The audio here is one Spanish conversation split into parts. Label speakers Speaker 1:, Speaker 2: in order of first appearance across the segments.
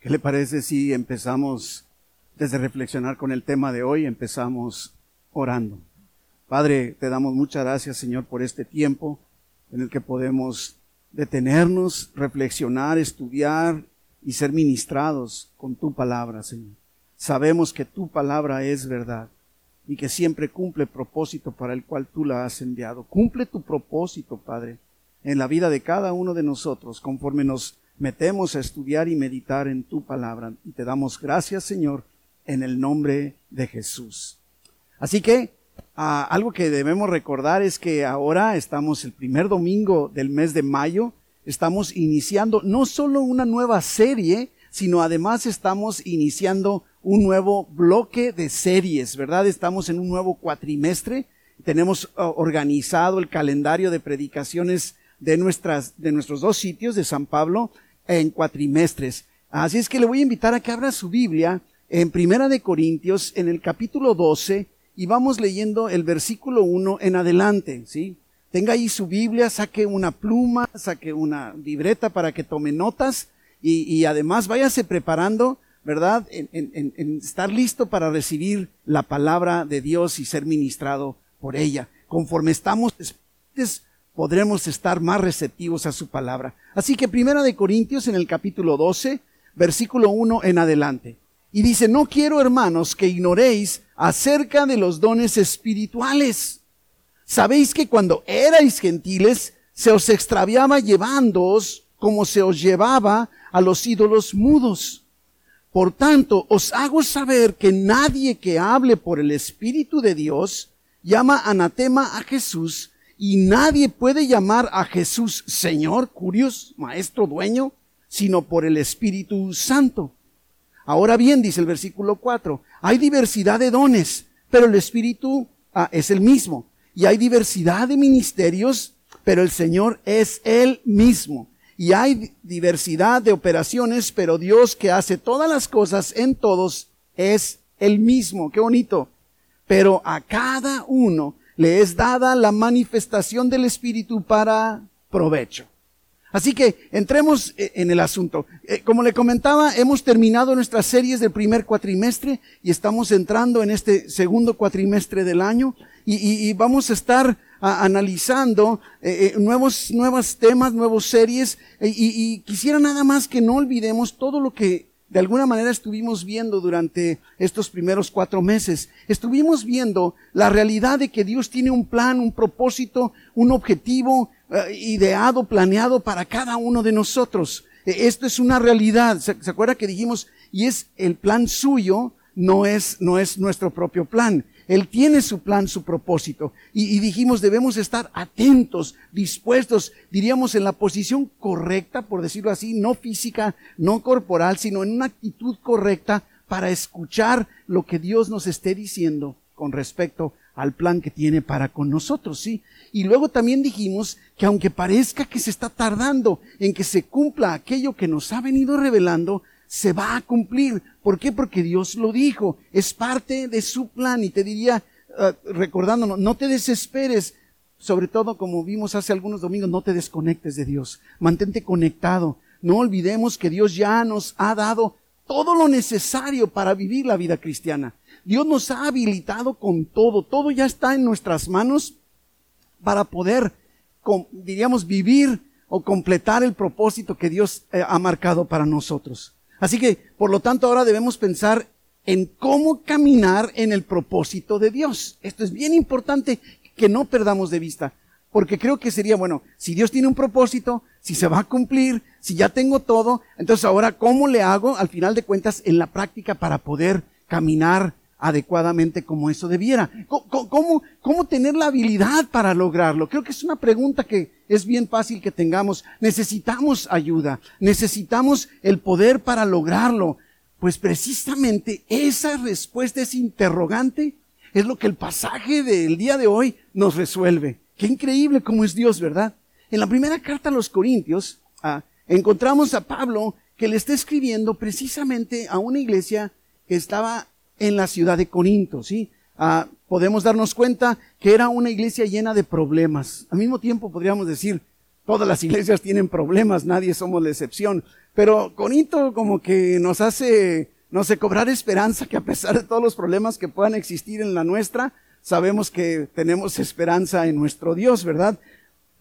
Speaker 1: ¿Qué le parece si empezamos, desde reflexionar con el tema de hoy, empezamos orando? Padre, te damos muchas gracias, Señor, por este tiempo en el que podemos detenernos, reflexionar, estudiar y ser ministrados con tu palabra, Señor. Sabemos que tu palabra es verdad y que siempre cumple el propósito para el cual tú la has enviado. Cumple tu propósito, Padre, en la vida de cada uno de nosotros, conforme nos metemos a estudiar y meditar en tu palabra. Y te damos gracias, Señor, en el nombre de Jesús. Así que ah, algo que debemos recordar es que ahora estamos el primer domingo del mes de mayo, estamos iniciando no solo una nueva serie, sino además estamos iniciando un nuevo bloque de series, ¿verdad? Estamos en un nuevo cuatrimestre, tenemos ah, organizado el calendario de predicaciones de, nuestras, de nuestros dos sitios de San Pablo en cuatrimestres. Así es que le voy a invitar a que abra su Biblia en Primera de Corintios, en el capítulo 12, y vamos leyendo el versículo 1 en adelante, ¿sí? Tenga ahí su Biblia, saque una pluma, saque una libreta para que tome notas y, y además váyase preparando, ¿verdad? En, en, en, estar listo para recibir la palabra de Dios y ser ministrado por ella. Conforme estamos podremos estar más receptivos a su palabra. Así que Primera de Corintios en el capítulo 12, versículo 1 en adelante. Y dice, no quiero hermanos que ignoréis acerca de los dones espirituales. Sabéis que cuando erais gentiles, se os extraviaba llevándoos como se os llevaba a los ídolos mudos. Por tanto, os hago saber que nadie que hable por el Espíritu de Dios llama anatema a Jesús y nadie puede llamar a Jesús Señor, Curios, Maestro, Dueño, sino por el Espíritu Santo. Ahora bien, dice el versículo 4, hay diversidad de dones, pero el Espíritu ah, es el mismo. Y hay diversidad de ministerios, pero el Señor es el mismo. Y hay diversidad de operaciones, pero Dios que hace todas las cosas en todos es el mismo. Qué bonito. Pero a cada uno le es dada la manifestación del Espíritu para provecho. Así que entremos eh, en el asunto. Eh, como le comentaba, hemos terminado nuestras series del primer cuatrimestre y estamos entrando en este segundo cuatrimestre del año y, vamos a estar analizando eh, nuevos, nuevos temas, nuevas series y quisiera nada más que no olvidemos todo lo que de alguna manera estuvimos viendo durante estos primeros cuatro meses. Estuvimos viendo la realidad de que Dios tiene un plan, un propósito, un objetivo eh, ideado, planeado para cada uno de nosotros. E, esto es una realidad. ¿Se, ¿Se, acuerda que dijimos, y es el plan suyo, no es, no es nuestro propio plan. Él tiene su plan, su propósito. Y, dijimos, debemos estar atentos, dispuestos, diríamos, en la posición correcta, por decirlo así, no física, no corporal, sino en una actitud correcta para escuchar lo que Dios nos esté diciendo con respecto al plan que tiene para con nosotros, ¿sí? Y luego también dijimos que aunque parezca que se está tardando en que se cumpla aquello que nos ha venido revelando, se va a cumplir. ¿Por qué? Porque Dios lo dijo. Es parte de su plan. Y te diría, uh, recordándonos, no te desesperes. Sobre todo, como vimos hace algunos domingos, no te desconectes de Dios. Mantente conectado. No olvidemos que Dios ya nos ha dado todo lo necesario para vivir la vida cristiana. Dios nos ha habilitado con todo. Todo ya está en nuestras manos para poder, diríamos, vivir o completar el propósito que Dios eh, ha marcado para nosotros. Así que, por lo tanto, ahora debemos pensar en cómo caminar en el propósito de Dios. Esto es bien importante que no perdamos de vista, porque creo que sería, bueno, si Dios tiene un propósito, si se va a cumplir, si ya tengo todo, entonces ahora, ¿cómo le hago al final de cuentas en la práctica para poder caminar adecuadamente como eso debiera. ¿Cómo, ¿Cómo, tener la habilidad para lograrlo? Creo que es una pregunta que es bien fácil que tengamos. Necesitamos ayuda, necesitamos el poder para lograrlo. Pues precisamente esa respuesta, ese interrogante, es lo que el pasaje del día de hoy nos resuelve. Qué increíble cómo es Dios, ¿verdad? En la primera carta a los Corintios, ah, encontramos a Pablo que le está escribiendo precisamente a una iglesia que estaba en la ciudad de Corinto, ¿sí? Ah, podemos darnos cuenta que era una iglesia llena de problemas. Al mismo tiempo podríamos decir, todas las iglesias tienen problemas, nadie somos la excepción, pero Corinto como que nos hace, no sé, cobrar esperanza que a pesar de todos los problemas que puedan existir en la nuestra, sabemos que tenemos esperanza en nuestro Dios, ¿verdad?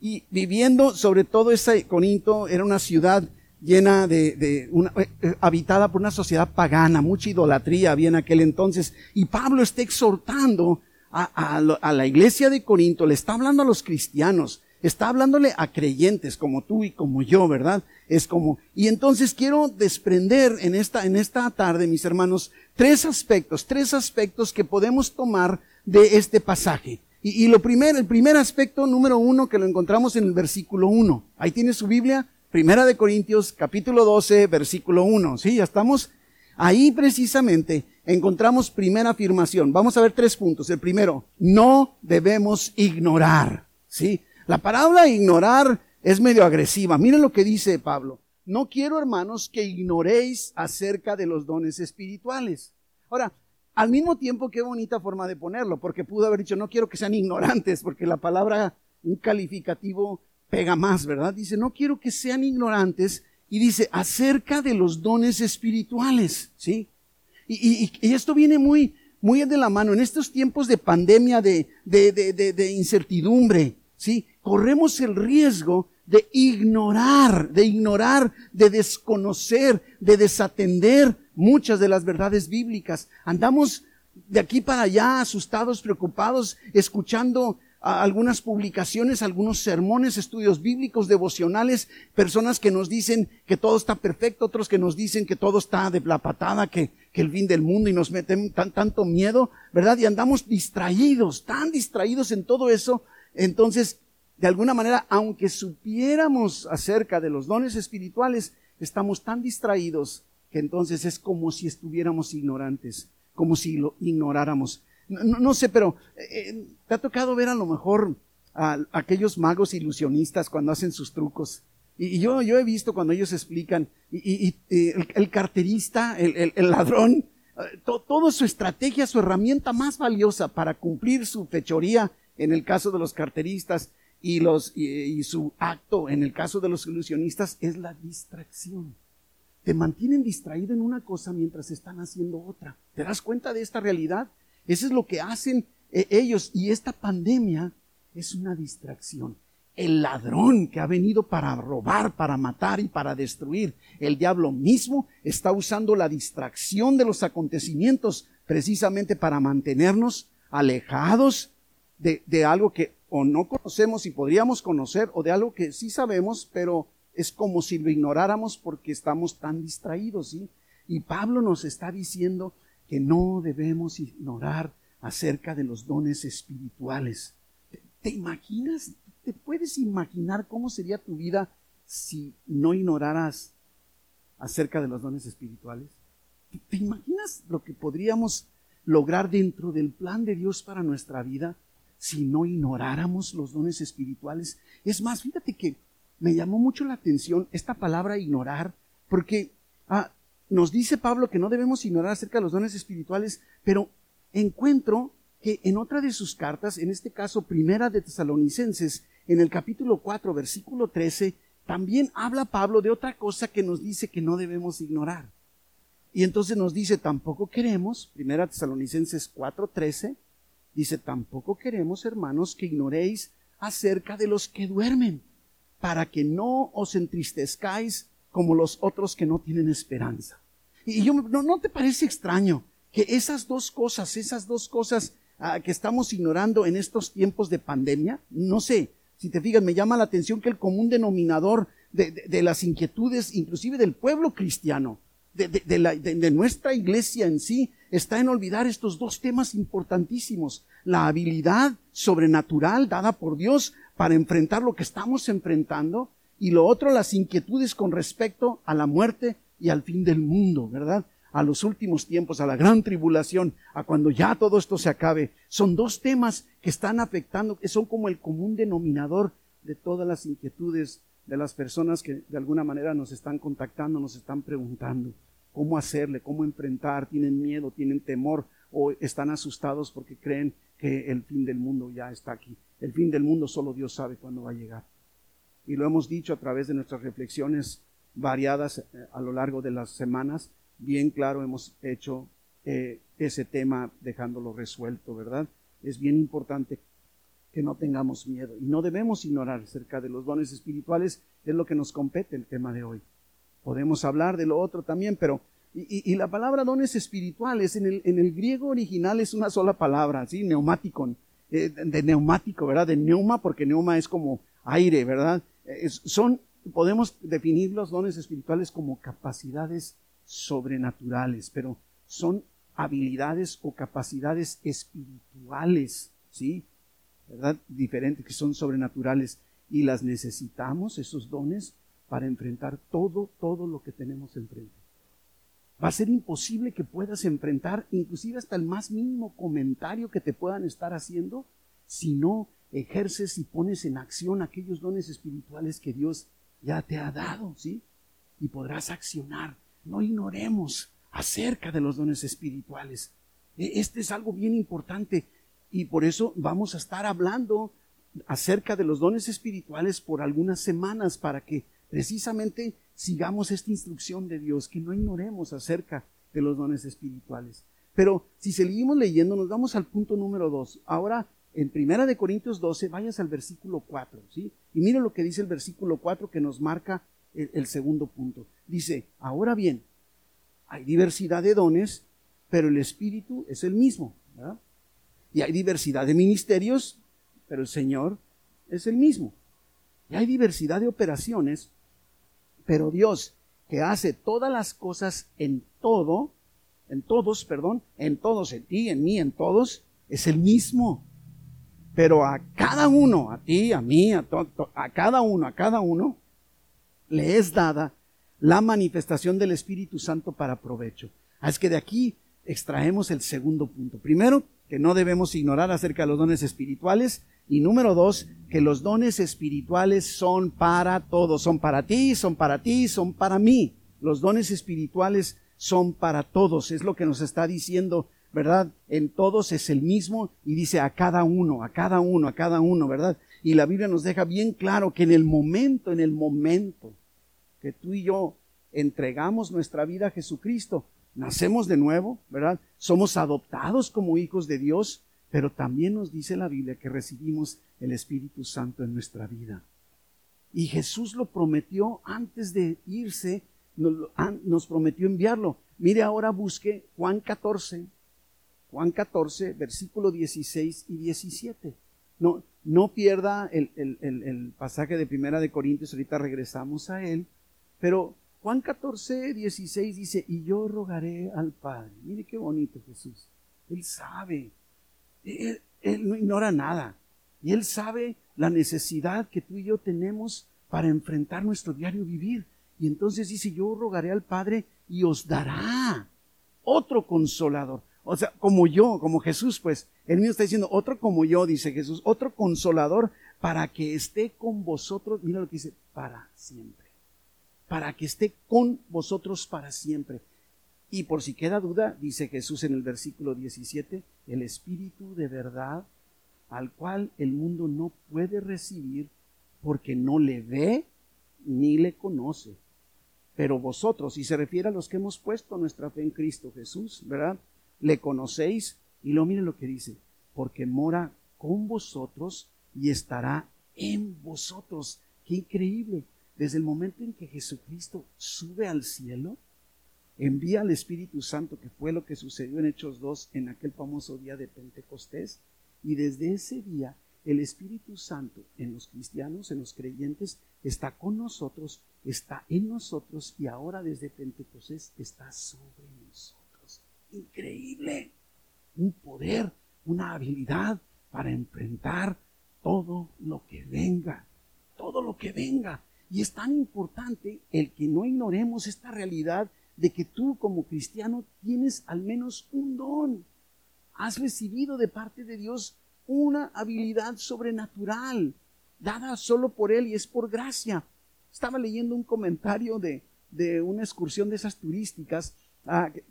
Speaker 1: Y viviendo sobre todo ese Corinto era una ciudad llena de, una, eh, eh, habitada por una sociedad pagana, mucha idolatría había en aquel entonces. Y Pablo está exhortando a, a, la iglesia de Corinto, le está hablando a los cristianos, está hablándole a creyentes como tú y como yo, ¿verdad? Es como, y entonces quiero desprender en esta, en esta tarde, mis hermanos, tres aspectos, tres aspectos que podemos tomar de este pasaje. Y, y lo primero, el primer aspecto número uno que lo encontramos en el versículo uno. Ahí tiene su Biblia, Primera de Corintios, capítulo 12, versículo 1. Sí, ya estamos. Ahí precisamente encontramos primera afirmación. Vamos a ver tres puntos. El primero, no debemos ignorar. Sí, la palabra ignorar es medio agresiva. Miren lo que dice Pablo. No quiero, hermanos, que ignoréis acerca de los dones espirituales. Ahora, al mismo tiempo, qué bonita forma de ponerlo, porque pudo haber dicho, no quiero que sean ignorantes, porque la palabra, un calificativo pega más, ¿verdad? Dice, no quiero que sean ignorantes y dice, acerca de los dones espirituales, ¿sí? Y, esto viene muy, muy de la mano. En estos tiempos de pandemia, de, de, de, de incertidumbre, ¿sí? Corremos el riesgo de ignorar, de ignorar, de desconocer, de desatender muchas de las verdades bíblicas. Andamos de aquí para allá asustados, preocupados, escuchando algunas publicaciones, algunos sermones, estudios bíblicos, devocionales, personas que nos dicen que todo está perfecto, otros que nos dicen que todo está de la patada, que, que el fin del mundo y nos meten tan, tanto miedo, ¿verdad? Y andamos distraídos, tan distraídos en todo eso. Entonces, de alguna manera, aunque supiéramos acerca de los dones espirituales, estamos tan distraídos que entonces es como si estuviéramos ignorantes, como si lo ignoráramos. No, sé, pero eh, te ha tocado ver a lo mejor a, aquellos magos ilusionistas cuando hacen sus trucos. Y, yo, yo he visto cuando ellos explican, y, el, carterista, el, ladrón, eh, toda su estrategia, su herramienta más valiosa para cumplir su fechoría en el caso de los carteristas y, los, y su acto en el caso de los ilusionistas es la distracción te mantienen distraído en una cosa mientras están haciendo otra. ¿Te das cuenta de esta realidad? Eso es lo que hacen eh, ellos. Y esta pandemia es una distracción. El ladrón que ha venido para robar, para matar y para destruir, el diablo mismo está usando la distracción de los acontecimientos precisamente para mantenernos alejados de, algo que o no conocemos y podríamos conocer, o de algo que sí sabemos, pero es como si lo ignoráramos porque estamos tan distraídos, ¿sí? Y Pablo nos está diciendo que no debemos ignorar acerca de los dones espirituales. ¿Te, imaginas? ¿Te puedes imaginar cómo sería tu vida si no ignoraras acerca de los dones espirituales? ¿Te, imaginas lo que podríamos lograr dentro del plan de Dios para nuestra vida si no ignoráramos los dones espirituales? Es más, fíjate que me llamó mucho la atención esta palabra ignorar, porque ah, nos dice Pablo que no debemos ignorar acerca de los dones espirituales, pero encuentro que en otra de sus cartas, en este caso primera de Tesalonicenses, en el capítulo 4, versículo 13, también habla Pablo de otra cosa que nos dice que no debemos ignorar. Y entonces nos dice, tampoco queremos, primera Tesalonicenses 4, 13, dice, tampoco queremos, hermanos, que ignoréis acerca de los que duermen, para que no os entristezcáis como los otros que no tienen esperanza. Y yo, ¿no, no te parece extraño que esas dos cosas, esas dos cosas ah, que estamos ignorando en estos tiempos de pandemia, no sé, si te fijas, me llama la atención que el común denominador de, las inquietudes, inclusive del pueblo cristiano, de, la, de, nuestra iglesia en sí, está en olvidar estos dos temas importantísimos. La habilidad sobrenatural dada por Dios para enfrentar lo que estamos enfrentando y lo otro, las inquietudes con respecto a la muerte y al fin del mundo, ¿verdad? A los últimos tiempos, a la gran tribulación, a cuando ya todo esto se acabe. Son dos temas que están afectando, que son como el común denominador de todas las inquietudes de las personas que de alguna manera nos están contactando, nos están preguntando cómo hacerle, cómo enfrentar, tienen miedo, tienen temor o están asustados porque creen que el fin del mundo ya está aquí. El fin del mundo solo Dios sabe cuándo va a llegar y lo hemos dicho a través de nuestras reflexiones variadas eh, a lo largo de las semanas, bien claro hemos hecho eh, ese tema dejándolo resuelto, ¿verdad? Es bien importante que no tengamos miedo y no debemos ignorar acerca de los dones espirituales, es lo que nos compete el tema de hoy. Podemos hablar de lo otro también, pero y, la palabra dones espirituales en el, en el, griego original es una sola palabra, ¿sí? Neumático, eh, de neumático, ¿verdad? De neuma, porque neuma es como aire, ¿verdad? Son, podemos definir los dones espirituales como capacidades sobrenaturales, pero son habilidades o capacidades espirituales, ¿sí? ¿Verdad? Diferentes, que son sobrenaturales. Y las necesitamos, esos dones, para enfrentar todo, todo lo que tenemos enfrente. Va a ser imposible que puedas enfrentar inclusive hasta el más mínimo comentario que te puedan estar haciendo si no ejerces y pones en acción aquellos dones espirituales que Dios ya te ha dado, ¿sí? Y podrás accionar. No ignoremos acerca de los dones espirituales. E, este es algo bien importante y por eso vamos a estar hablando acerca de los dones espirituales por algunas semanas para que precisamente sigamos esta instrucción de Dios, que no ignoremos acerca de los dones espirituales. Pero si seguimos leyendo, nos vamos al punto número dos. Ahora, en Primera de Corintios 12, vayas al versículo 4, ¿sí? Y mira lo que dice el versículo 4 que nos marca el, el segundo punto. Dice, ahora bien, hay diversidad de dones, pero el Espíritu es el mismo. Y hay diversidad de ministerios, pero el Señor es el mismo. Y hay diversidad de operaciones, pero Dios, que hace todas las cosas en todo, en todos, perdón, en todos, en ti, en mí, en todos, es el mismo. Pero a cada uno, a ti, a mí, a, a cada uno, a cada uno, le es dada la manifestación del Espíritu Santo para provecho. Ah, es que de aquí extraemos el segundo punto. Primero, que no debemos ignorar acerca de los dones espirituales. Y número dos, que los dones espirituales son para todos. Son para ti, son para ti, son para mí. Los dones espirituales son para todos. Es lo que nos está diciendo, ¿verdad? En todos es el mismo y dice a cada uno, a cada uno, a cada uno, ¿verdad? Y la Biblia nos deja bien claro que en el momento, en el momento que tú y yo entregamos nuestra vida a Jesucristo, nacemos de nuevo, ¿verdad? Somos adoptados como hijos de Dios, pero también nos dice la Biblia que recibimos el Espíritu Santo en nuestra vida. Y Jesús lo prometió antes de irse, nos, prometió enviarlo. Mire ahora busque Juan 14, Juan 14, versículo 16 y 17. No, no pierda el, el, el pasaje de Primera de Corintios, ahorita regresamos a él, pero Juan 14, 16 dice, y yo rogaré al Padre. Mire qué bonito Jesús. Él sabe. Él, no ignora nada. Y Él sabe la necesidad que tú y yo tenemos para enfrentar nuestro diario vivir. Y entonces dice, yo rogaré al Padre y os dará otro consolador. O sea, como yo, como Jesús, pues, él mismo está diciendo, otro como yo, dice Jesús, otro consolador para que esté con vosotros, mira lo que dice, para siempre para que esté con vosotros para siempre. Y por si queda duda, dice Jesús en el versículo 17, el Espíritu de verdad, al cual el mundo no puede recibir porque no le ve ni le conoce. Pero vosotros, y se refiere a los que hemos puesto nuestra fe en Cristo Jesús, ¿verdad? Le conocéis y lo miren lo que dice, porque mora con vosotros y estará en vosotros. Qué increíble. Desde el momento en que Jesucristo sube al cielo, envía al Espíritu Santo, que fue lo que sucedió en Hechos 2 en aquel famoso día de Pentecostés, y desde ese día el Espíritu Santo en los cristianos, en los creyentes, está con nosotros, está en nosotros y ahora desde Pentecostés está sobre. Increíble. Un poder, una habilidad para enfrentar todo lo que venga, todo lo que venga. Y es tan importante el que no ignoremos esta realidad de que tú como cristiano tienes al menos un don. Has recibido de parte de Dios una habilidad sobrenatural, dada solo por Él y es por gracia. Estaba leyendo un comentario de, una excursión de esas turísticas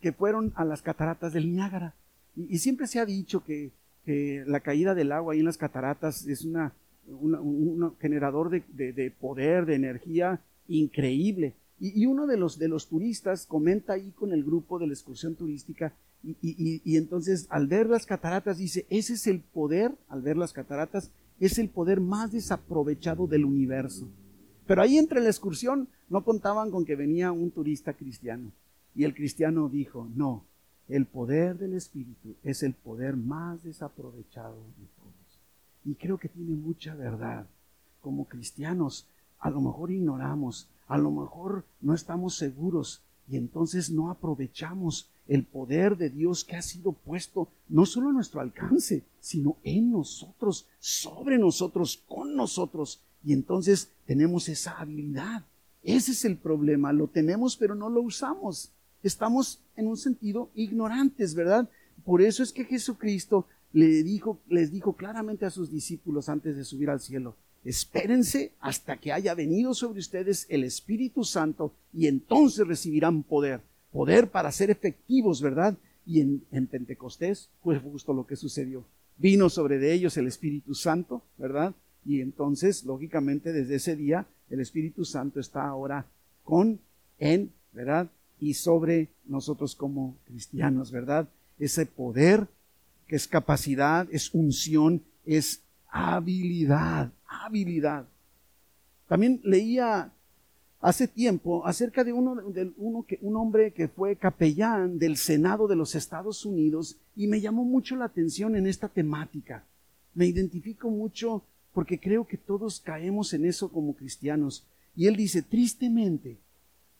Speaker 1: que, fueron a las cataratas del Niágara. Y, siempre se ha dicho que, que la caída del agua ahí en las cataratas es una un generador de, poder, de energía increíble. Y, uno de los, de los turistas comenta ahí con el grupo de la excursión turística y, y, entonces al ver las cataratas dice, ese es el poder, al ver las cataratas, es el poder más desaprovechado del universo. Pero ahí entre la excursión no contaban con que venía un turista cristiano. Y el cristiano dijo, no, el poder del Espíritu es el poder más desaprovechado de todos. Y creo que tiene mucha verdad. Como cristianos, a lo mejor ignoramos, a lo mejor no estamos seguros y entonces no aprovechamos el poder de Dios que ha sido puesto no solo a nuestro alcance, sino en nosotros, sobre nosotros, con nosotros. Y entonces tenemos esa habilidad. Ese es el problema. Lo tenemos, pero no lo usamos estamos en un sentido ignorantes, ¿verdad? Por eso es que Jesucristo le dijo, les dijo claramente a sus discípulos antes de subir al cielo, espérense hasta que haya venido sobre ustedes el Espíritu Santo y entonces recibirán poder, poder para ser efectivos, ¿verdad? Y en, en Pentecostés fue justo lo que sucedió. Vino sobre de ellos el Espíritu Santo, ¿verdad? Y entonces, lógicamente, desde ese día, el Espíritu Santo está ahora con, en, ¿verdad? Y sobre nosotros como cristianos, ¿verdad? Ese poder que es capacidad, es unción, es habilidad, habilidad. También leía hace tiempo acerca de uno, de uno que, un hombre que fue capellán del Senado de los Estados Unidos y me llamó mucho la atención en esta temática. Me identifico mucho porque creo que todos caemos en eso como cristianos. Y él dice, tristemente,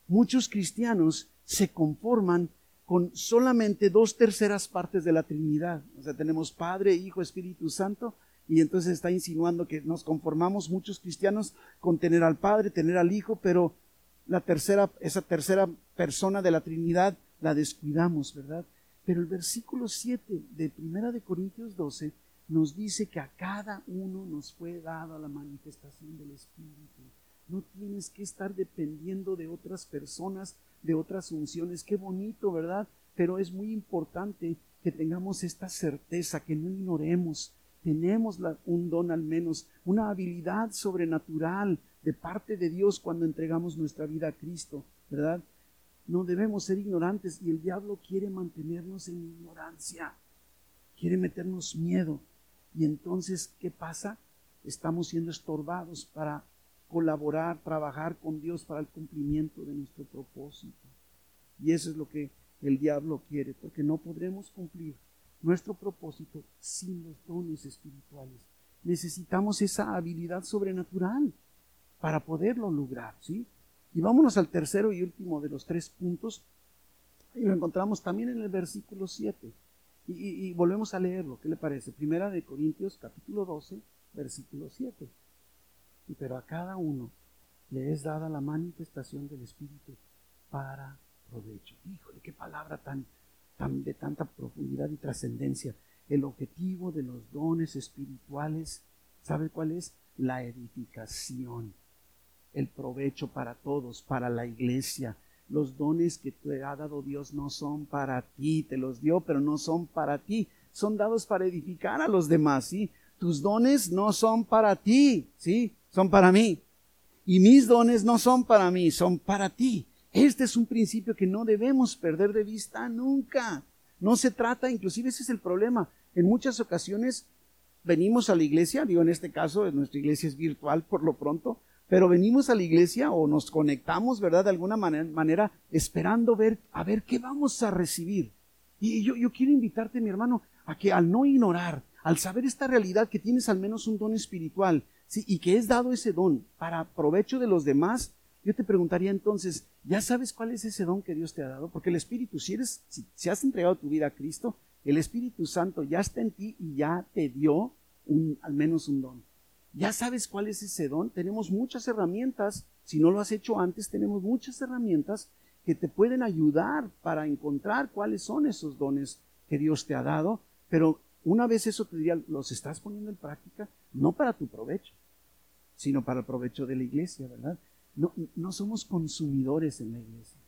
Speaker 1: muchos cristianos se conforman con solamente dos terceras partes de la Trinidad. O sea, tenemos Padre, Hijo, Espíritu Santo, y entonces está insinuando que nos conformamos muchos cristianos con tener al Padre, tener al Hijo, pero la tercera, esa tercera persona de la Trinidad la descuidamos, ¿verdad? Pero el versículo 7 de Primera de Corintios 12 nos dice que a cada uno nos fue dada la manifestación del Espíritu. No tienes que estar dependiendo de otras personas, de otras unciones. Qué bonito, ¿verdad? Pero es muy importante que tengamos esta certeza, que no ignoremos. Tenemos un don al menos, una habilidad sobrenatural de parte de Dios cuando entregamos nuestra vida a Cristo, ¿verdad? No debemos ser ignorantes y el diablo quiere mantenernos en ignorancia, quiere meternos miedo. Y entonces, ¿qué pasa? Estamos siendo estorbados para colaborar, trabajar con Dios para el cumplimiento de nuestro propósito. Y eso es lo que el diablo quiere, porque no podremos cumplir nuestro propósito sin los dones espirituales. Necesitamos esa habilidad sobrenatural para poderlo lograr, ¿sí? Y vámonos al tercero y último de los tres puntos, y lo encontramos también en el versículo 7. Y, y, volvemos a leerlo, ¿qué le parece? Primera de Corintios capítulo 12, versículo 7 pero a cada uno le es dada la manifestación del Espíritu para provecho. Híjole, qué palabra tan, de tanta profundidad y trascendencia. El objetivo de los dones espirituales, ¿sabe cuál es? La edificación, el provecho para todos, para la iglesia. Los dones que te ha dado Dios no son para ti, te los dio, pero no son para ti. Son dados para edificar a los demás, ¿sí? Tus dones no son para ti, ¿sí? son para mí. Y mis dones no son para mí, son para ti. Este es un principio que no debemos perder de vista nunca. No se trata, inclusive ese es el problema. En muchas ocasiones venimos a la iglesia, digo en este caso nuestra iglesia es virtual por lo pronto, pero venimos a la iglesia o nos conectamos, ¿verdad? De alguna manera, esperando ver, a ver qué vamos a recibir. Y yo, yo quiero invitarte, mi hermano, a que al no ignorar, al saber esta realidad que tienes al menos un don espiritual, y que es dado ese don para provecho de los demás, yo te preguntaría entonces, ¿ya sabes cuál es ese don que Dios te ha dado? Porque el Espíritu, si eres, si, has entregado tu vida a Cristo, el Espíritu Santo ya está en ti y ya te dio un, al menos un don. ¿Ya sabes cuál es ese don? Tenemos muchas herramientas, si no lo has hecho antes, tenemos muchas herramientas que te pueden ayudar para encontrar cuáles son esos dones que Dios te ha dado, pero una vez eso te diría, los estás poniendo en práctica, no para tu provecho, sino para el provecho de la iglesia, ¿verdad? No, no somos consumidores en la iglesia,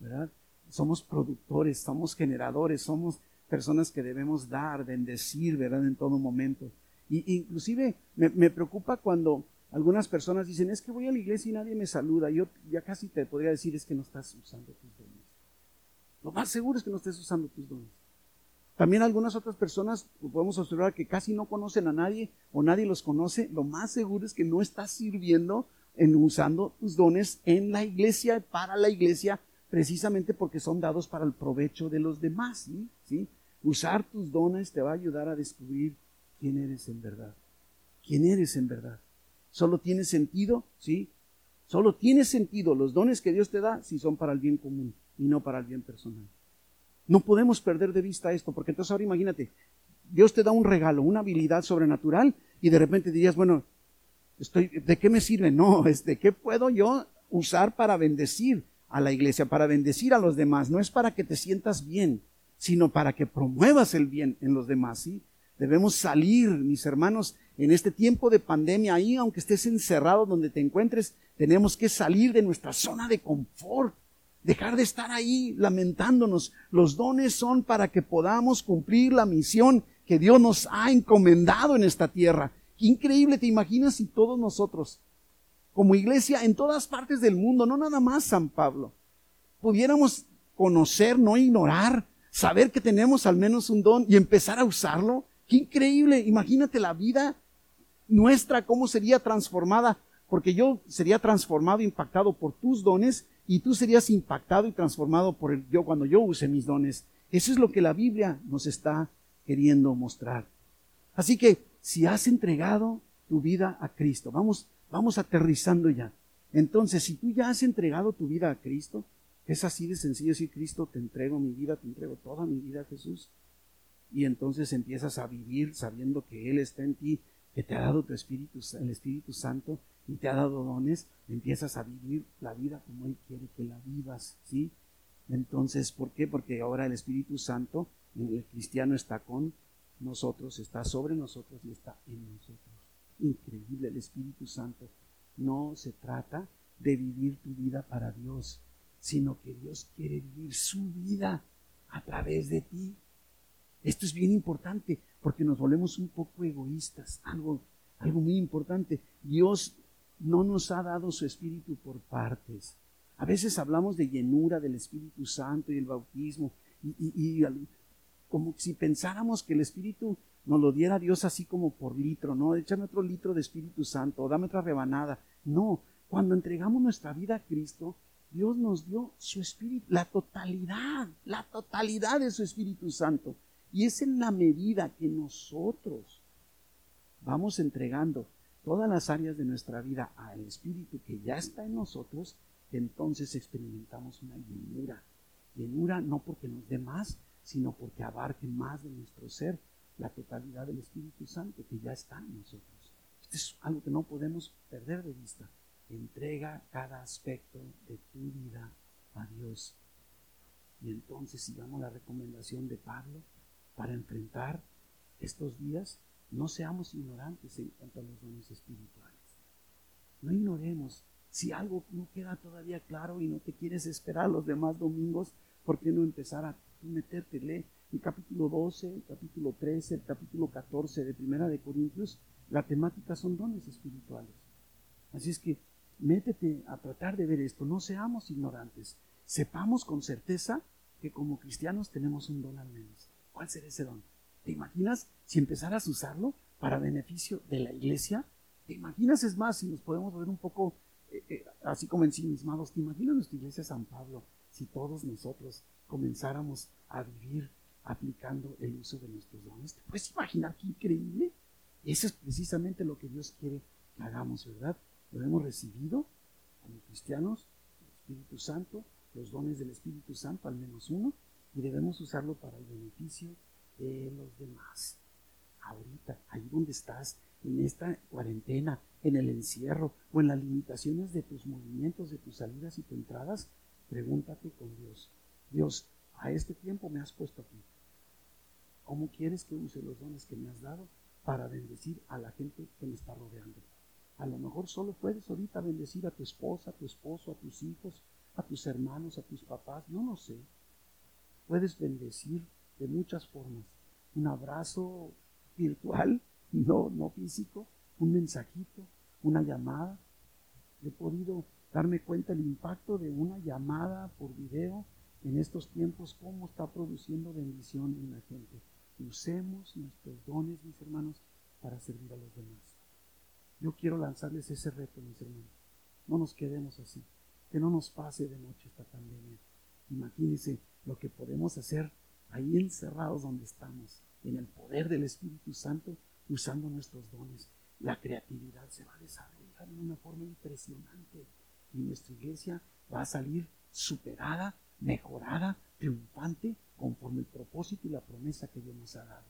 Speaker 1: ¿verdad? Somos productores, somos generadores, somos personas que debemos dar, bendecir, ¿verdad? En todo momento. Y inclusive me, me preocupa cuando Algunas personas dicen, es que voy a la iglesia y nadie me saluda. Yo ya casi te podría decir, es que no estás usando tus dones. Lo más seguro es que no estés usando tus dones. También algunas otras personas podemos observar que casi no conocen a nadie o nadie los conoce. Lo más seguro es que no estás sirviendo en usando tus dones en la iglesia, para la iglesia, precisamente porque son dados para el provecho de los demás. ¿sí? Usar tus dones te va a ayudar a descubrir quién eres en verdad. ¿Quién eres en verdad? Solo tiene sentido, ¿sí? Solo tiene sentido los dones que Dios te da si son para el bien común y no para el bien personal. No podemos perder de vista esto, porque entonces ahora imagínate, Dios te da un regalo, una habilidad sobrenatural, y de repente dirías, bueno, estoy, ¿de qué me sirve? No, es de qué puedo yo usar para bendecir a la iglesia, para bendecir a los demás. No es para que te sientas bien, sino para que promuevas el bien en los demás. Debemos salir, mis hermanos, en este tiempo de pandemia, ahí, aunque estés encerrado donde te encuentres, tenemos que salir de nuestra zona de confort dejar de estar ahí lamentándonos. Los dones son para que podamos cumplir la misión que Dios nos ha encomendado en esta tierra. Qué increíble, ¿te imaginas si todos nosotros, como iglesia en todas partes del mundo, no nada más San Pablo, pudiéramos conocer, no ignorar, saber que tenemos al menos un don y empezar a usarlo? Qué increíble, imagínate la vida nuestra, cómo sería transformada, porque yo sería transformado, impactado por tus dones y tú serías impactado y transformado por el yo cuando yo use mis dones. Eso es lo que la Biblia nos está queriendo mostrar. Así que si has entregado tu vida a Cristo, vamos, vamos aterrizando ya. Entonces, si tú ya has entregado tu vida a Cristo, es así de sencillo decir, Cristo, te entrego mi vida, te entrego toda mi vida a Jesús. Y entonces empiezas a vivir sabiendo que Él está en ti, que te ha dado tu Espíritu, el Espíritu Santo, y te ha dado dones, empiezas a vivir la vida como Él quiere que la vivas, ¿sí? Entonces, ¿por qué? Porque ahora el Espíritu Santo, el cristiano está con nosotros, está sobre nosotros y está en nosotros. Increíble, el Espíritu Santo. No se trata de vivir tu vida para Dios, sino que Dios quiere vivir su vida a través de ti. Esto es bien importante porque nos volvemos un poco egoístas, algo, algo muy importante. Dios no nos ha dado su Espíritu por partes. A veces hablamos de llenura del Espíritu Santo y el bautismo, y, como si pensáramos que el Espíritu nos lo diera Dios así como por litro, ¿no? Échame otro litro de Espíritu Santo, o dame otra rebanada. No, cuando entregamos nuestra vida a Cristo, Dios nos dio su Espíritu, la totalidad, la totalidad de su Espíritu Santo. Y es en la medida que nosotros vamos entregando todas las áreas de nuestra vida al Espíritu que ya está en nosotros, entonces experimentamos una llenura. Llenura no porque nos dé más, sino porque abarque más de nuestro ser la totalidad del Espíritu Santo que ya está en nosotros. Esto es algo que no podemos perder de vista. Entrega cada aspecto de tu vida a Dios. Y entonces sigamos la recomendación de Pablo para enfrentar estos días no seamos ignorantes en cuanto a los dones espirituales. No ignoremos. Si algo no queda todavía claro y no te quieres esperar los demás domingos, ¿por qué no empezar a meterte? Lee el capítulo 12, el capítulo 13, el capítulo 14 de Primera de Corintios. La temática son dones espirituales. Así es que métete a tratar de ver esto. No seamos ignorantes. Sepamos con certeza que como cristianos tenemos un don al menos. ¿Cuál será ese don? ¿Te imaginas si empezaras a usarlo para beneficio de la iglesia? ¿Te imaginas, es más, si nos podemos ver un poco eh, eh, así como ensimismados, ¿te imaginas nuestra iglesia San Pablo si todos nosotros comenzáramos a vivir aplicando el uso de nuestros dones? ¿Te puedes imaginar qué increíble? Eso es precisamente lo que Dios quiere que hagamos, ¿verdad? Lo hemos recibido como cristianos, el Espíritu Santo, los dones del Espíritu Santo, al menos uno, y debemos usarlo para el beneficio de los demás. Ahorita, ahí donde estás, en esta cuarentena, en el encierro o en las limitaciones de tus movimientos, de tus salidas y tus entradas, pregúntate con Dios. Dios, a este tiempo me has puesto aquí. ¿Cómo quieres que use los dones que me has dado para bendecir a la gente que me está rodeando? A lo mejor solo puedes ahorita bendecir a tu esposa, a tu esposo, a tus hijos, a tus hermanos, a tus papás, no lo sé. Puedes bendecir de muchas formas. Un abrazo virtual, no, no físico, un mensajito, una llamada. He podido darme cuenta el impacto de una llamada por video en estos tiempos, cómo está produciendo bendición en la gente. Usemos nuestros dones, mis hermanos, para servir a los demás. Yo quiero lanzarles ese reto, mis hermanos. No nos quedemos así. Que no nos pase de noche esta pandemia. Imagínense lo que podemos hacer ahí encerrados donde estamos, en el poder del Espíritu Santo, usando nuestros dones. La creatividad se va a desarrollar de una forma impresionante y nuestra iglesia va a salir superada, mejorada, triunfante, conforme el propósito y la promesa que Dios nos ha dado.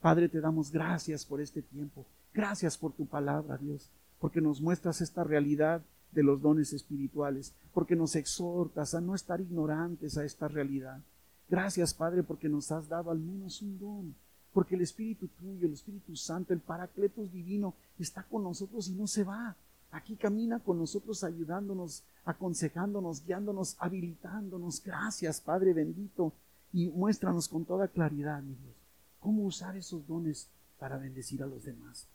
Speaker 1: Padre, te damos gracias por este tiempo. Gracias por tu palabra, Dios, porque nos muestras esta realidad de los dones espirituales, porque nos exhortas a no estar ignorantes a esta realidad. Gracias, Padre, porque nos has dado al menos un don, porque el Espíritu tuyo, el Espíritu Santo, el Paracletos divino está con nosotros y no se va. Aquí camina con nosotros ayudándonos, aconsejándonos, guiándonos, habilitándonos. Gracias, Padre bendito. Y muéstranos con toda claridad, mi Dios, cómo usar esos dones para bendecir a los demás.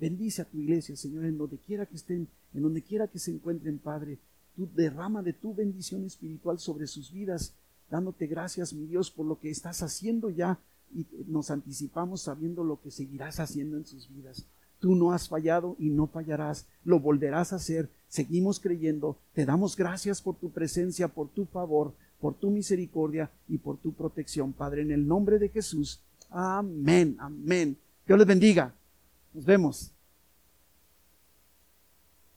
Speaker 1: Bendice a tu iglesia, Señor, en donde quiera que estén, en donde quiera que se encuentren, Padre. Tú derrama de tu bendición espiritual sobre sus vidas, dándote gracias, mi Dios, por lo que estás haciendo ya y nos anticipamos sabiendo lo que seguirás haciendo en sus vidas. Tú no has fallado y no fallarás, lo volverás a hacer. Seguimos creyendo, te damos gracias por tu presencia, por tu favor, por tu misericordia y por tu protección, Padre, en el nombre de Jesús. Amén, amén. Dios les bendiga. Nos vemos.